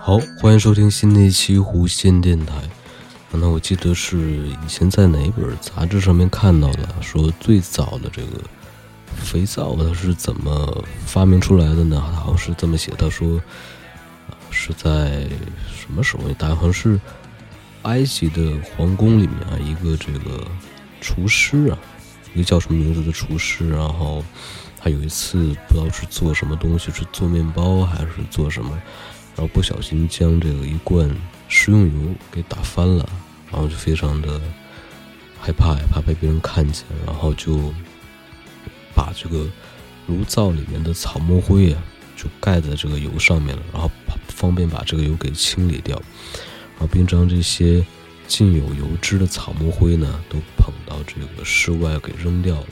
好，欢迎收听新的一期无线电台。那我记得是以前在哪本杂志上面看到的，说最早的这个肥皂它是怎么发明出来的呢？好像是这么写，他说是在什么时候？大概好像是。埃及的皇宫里面啊，一个这个厨师啊，一个叫什么名字的厨师，然后他有一次不知道是做什么东西，是做面包还是做什么，然后不小心将这个一罐食用油给打翻了，然后就非常的害怕，怕被别人看见，然后就把这个炉灶里面的草木灰啊，就盖在这个油上面了，然后方便把这个油给清理掉。然后并将这些浸有油脂的草木灰呢，都捧到这个室外给扔掉了。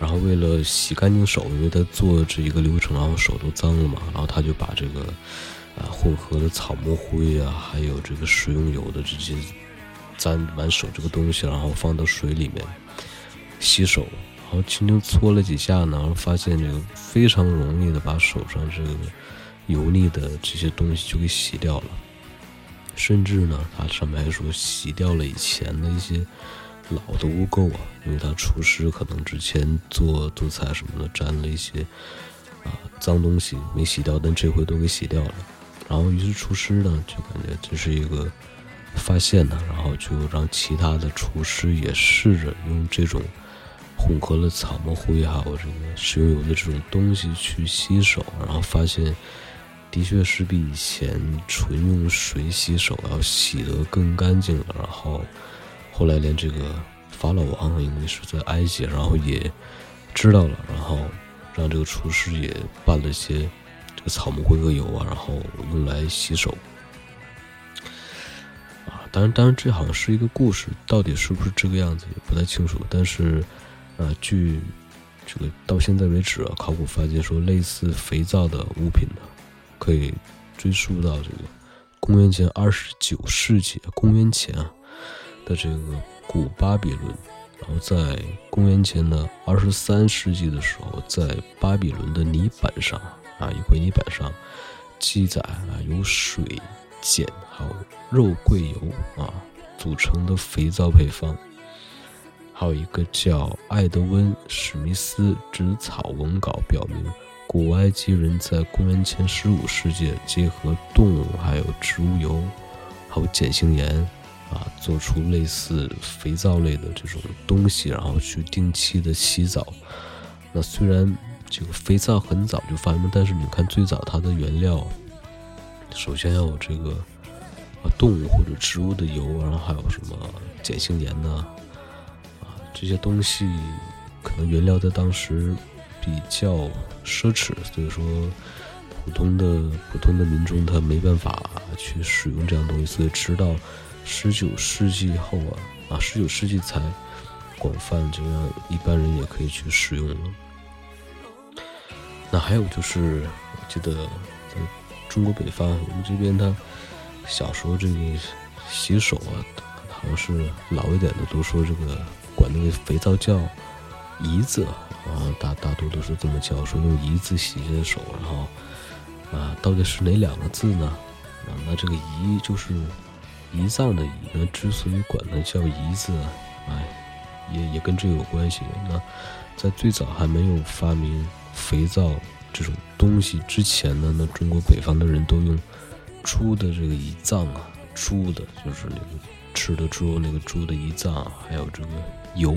然后为了洗干净手，因为他做这一个流程，然后手都脏了嘛，然后他就把这个啊混合的草木灰啊，还有这个食用油的这些沾满手这个东西，然后放到水里面洗手，然后轻轻搓了几下呢，然后发现这个非常容易的把手上这个油腻的这些东西就给洗掉了。甚至呢，他上面还说洗掉了以前的一些老的污垢啊，因为他厨师可能之前做做菜什么的沾了一些啊脏东西没洗掉，但这回都给洗掉了。然后于是厨师呢就感觉这是一个发现呢，然后就让其他的厨师也试着用这种混合了草木灰还有这个食用油的这种东西去洗手，然后发现。的确是比以前纯用水洗手要洗得更干净了。然后后来连这个法老王，因为是在埃及，然后也知道了，然后让这个厨师也拌了些这个草木灰和油啊，然后用来洗手。啊，当然，当然这好像是一个故事，到底是不是这个样子也不太清楚。但是，呃，据这个到现在为止啊，考古发现说，类似肥皂的物品呢。可以追溯到这个公元前二十九世纪，公元前啊的这个古巴比伦，然后在公元前的二十三世纪的时候，在巴比伦的泥板上啊一块泥板上记载啊由水、碱还有肉桂油啊组成的肥皂配方，还有一个叫艾德温·史密斯纸草文稿表明。古埃及人在公元前十五世纪结合动物还有植物油，还有碱性盐，啊，做出类似肥皂类的这种东西，然后去定期的洗澡。那虽然这个肥皂很早就发明，但是你看最早它的原料，首先要有这个啊动物或者植物的油，然后还有什么碱性盐呢？啊，这些东西可能原料在当时。比较奢侈，所以说普通的普通的民众他没办法去使用这样东西，所以直到十九世纪后啊啊，十九世纪才广泛这样一般人也可以去使用了。那还有就是，我记得在中国北方，我们这边他小时候这个洗手啊，好像是老一点的都说这个管那个肥皂叫姨子。啊，大大多都是这么叫，说用“胰”字洗洗手，然后啊，到底是哪两个字呢？啊，那这个“胰”就是胰脏的“胰”呢？之所以管它叫“胰”字，哎，也也跟这个有关系。那在最早还没有发明肥皂这种东西之前呢，那中国北方的人都用猪的这个胰脏啊，猪的就是那个吃的猪那个猪的胰脏，还有这个油。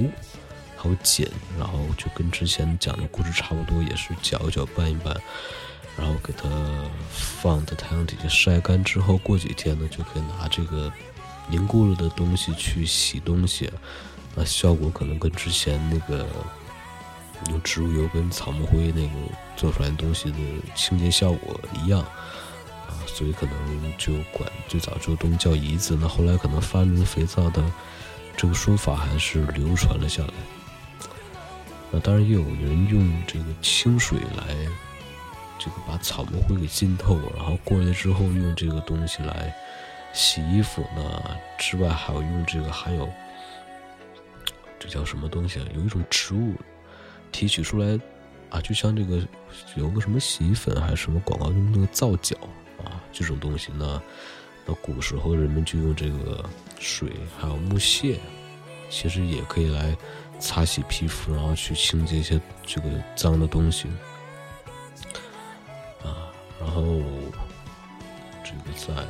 还有碱，然后就跟之前讲的故事差不多，也是搅一搅拌一拌，然后给它放在太阳底下晒干之后，过几天呢就可以拿这个凝固了的东西去洗东西，那效果可能跟之前那个用植物油跟草木灰那个做出来的东西的清洁效果一样啊，所以可能就管最早这个东西叫胰子。那后来可能发明肥皂的这个说法还是流传了下来。那当然也有人用这个清水来这个把草木灰给浸透，然后过来之后用这个东西来洗衣服。那之外还有用这个还有。这叫什么东西啊？有一种植物提取出来啊，就像这个有个什么洗衣粉还是什么广告用那个皂角啊，这种东西呢，那古时候人们就用这个水还有木屑，其实也可以来擦洗皮肤，然后去清洁一些这个脏的东西啊。然后这个在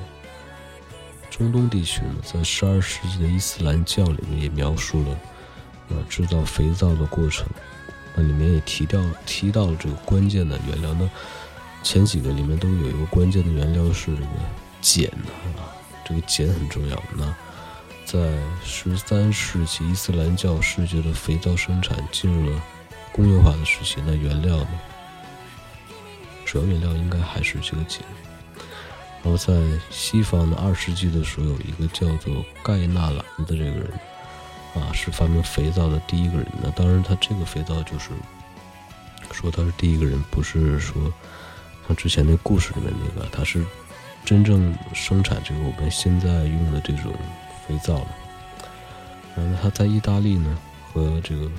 中东地区呢，在十二世纪的伊斯兰教里面也描述了。呃，制造肥皂的过程，那里面也提到提到了这个关键的原料呢。前几个里面都有一个关键的原料是这个碱啊，这个碱很重要。那在十三世纪伊斯兰教世界的肥皂生产进入了工业化的时期，那原料呢，主要原料应该还是这个碱。然后在西方的二世纪的时候，有一个叫做盖纳兰的这个人。啊，是发明肥皂的第一个人。那当然，他这个肥皂就是说他是第一个人，不是说像之前那故事里面那个，他是真正生产这个我们现在用的这种肥皂了。然后他在意大利呢和这个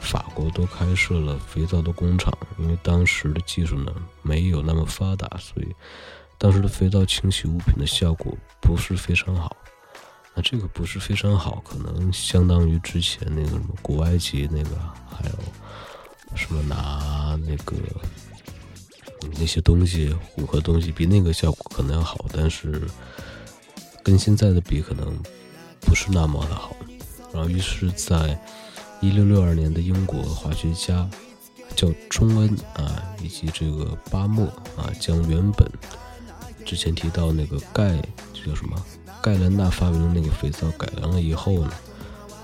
法国都开设了肥皂的工厂，因为当时的技术呢没有那么发达，所以当时的肥皂清洗物品的效果不是非常好。那这个不是非常好，可能相当于之前那个什么古埃及那个，还有什么拿那个那些东西混合东西，比那个效果可能要好，但是跟现在的比，可能不是那么的好。然后，于是在一六六二年的英国化学家叫钟恩啊，以及这个巴莫啊，将原本之前提到那个钙，这叫什么？盖兰纳发明的那个肥皂改良了以后呢，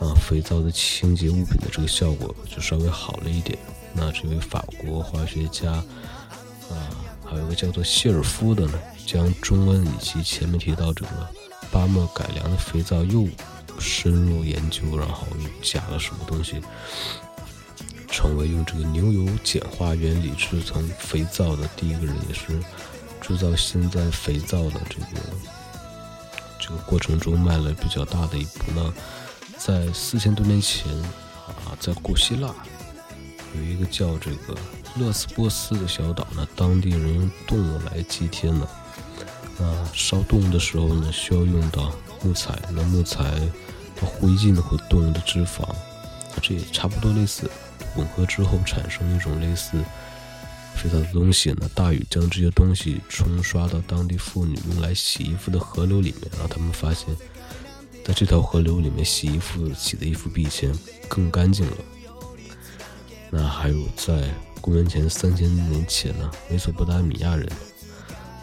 啊，肥皂的清洁物品的这个效果就稍微好了一点。那这位法国化学家，啊，还有一个叫做谢尔夫的呢，将中恩以及前面提到这个巴莫改良的肥皂又深入研究，然后又加了什么东西，成为用这个牛油碱化原理制成肥皂的第一个人，也是制造现在肥皂的这个。这个过程中迈了比较大的一步呢，在四千多年前啊，在古希腊有一个叫这个勒斯波斯的小岛呢，当地人用动物来祭天呢。那，烧动物的时候呢，需要用到木材，那木材的灰烬和动物的脂肪，这也差不多类似，混合之后产生一种类似。肥皂的东西呢？大禹将这些东西冲刷到当地妇女用来洗衣服的河流里面，让他们发现，在这条河流里面洗衣服洗的衣服比以前更干净了。那还有在公元前三千年前呢，美索不达米亚人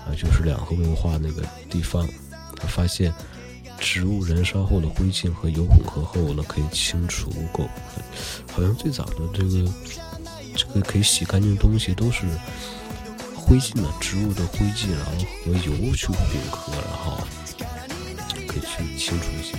啊，就是两河文化那个地方，他发现植物燃烧后的灰烬和油混合后呢，可以清除污垢。好像最早的这个。这个可以洗干净东西都是灰烬的，植物的灰烬，然后和油去混合，然后可以去清除一些。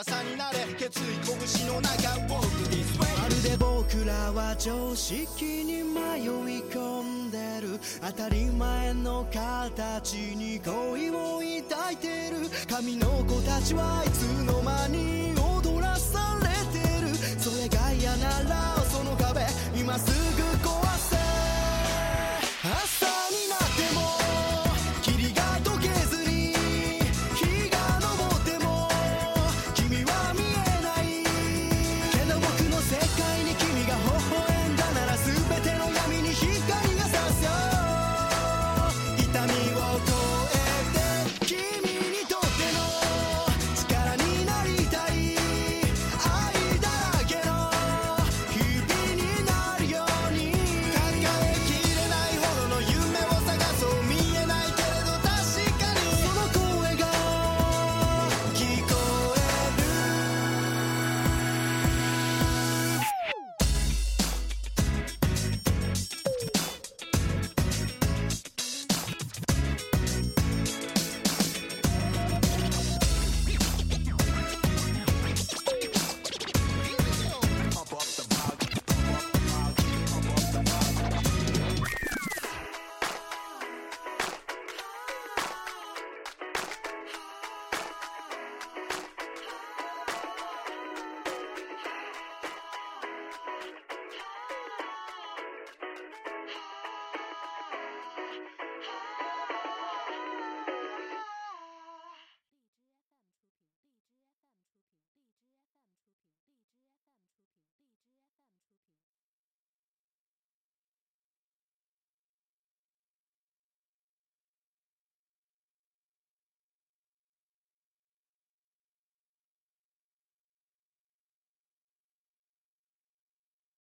朝になれ決意拳の中ウォークディスまるで僕らは常識に迷い込んでる。当たり前の形に恋を抱いてる。神の子たちはいつの間に